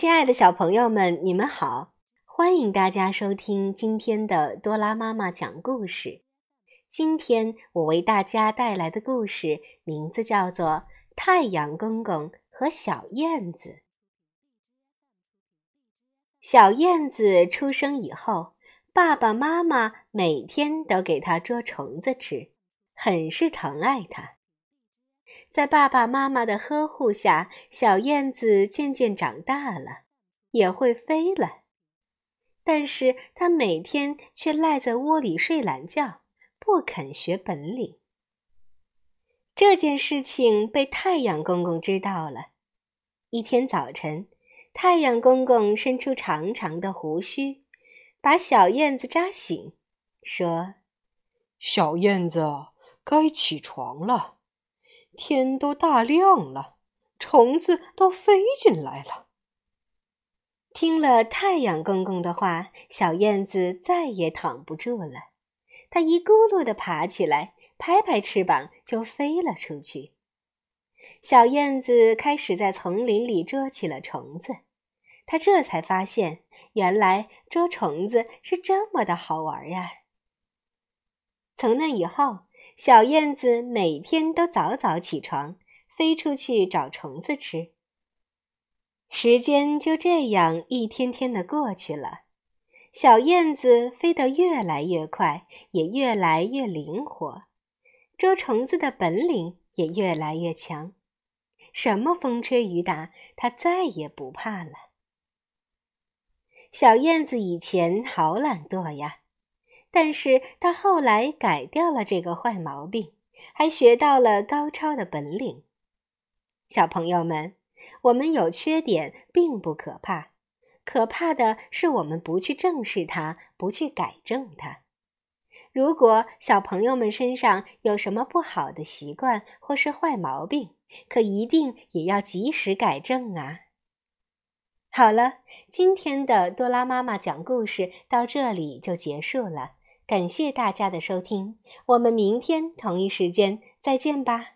亲爱的小朋友们，你们好！欢迎大家收听今天的多拉妈妈讲故事。今天我为大家带来的故事名字叫做《太阳公公和小燕子》。小燕子出生以后，爸爸妈妈每天都给它捉虫子吃，很是疼爱它。在爸爸妈妈的呵护下，小燕子渐渐长大了，也会飞了。但是它每天却赖在窝里睡懒觉，不肯学本领。这件事情被太阳公公知道了。一天早晨，太阳公公伸出长长的胡须，把小燕子扎醒，说：“小燕子，该起床了。”天都大亮了，虫子都飞进来了。听了太阳公公的话，小燕子再也躺不住了，它一咕噜的爬起来，拍拍翅膀就飞了出去。小燕子开始在丛林里捉起了虫子，它这才发现，原来捉虫子是这么的好玩呀！从那以后。小燕子每天都早早起床，飞出去找虫子吃。时间就这样一天天的过去了，小燕子飞得越来越快，也越来越灵活，捉虫子的本领也越来越强。什么风吹雨打，它再也不怕了。小燕子以前好懒惰呀。但是他后来改掉了这个坏毛病，还学到了高超的本领。小朋友们，我们有缺点并不可怕，可怕的是我们不去正视它，不去改正它。如果小朋友们身上有什么不好的习惯或是坏毛病，可一定也要及时改正啊！好了，今天的多拉妈妈讲故事到这里就结束了。感谢大家的收听，我们明天同一时间再见吧。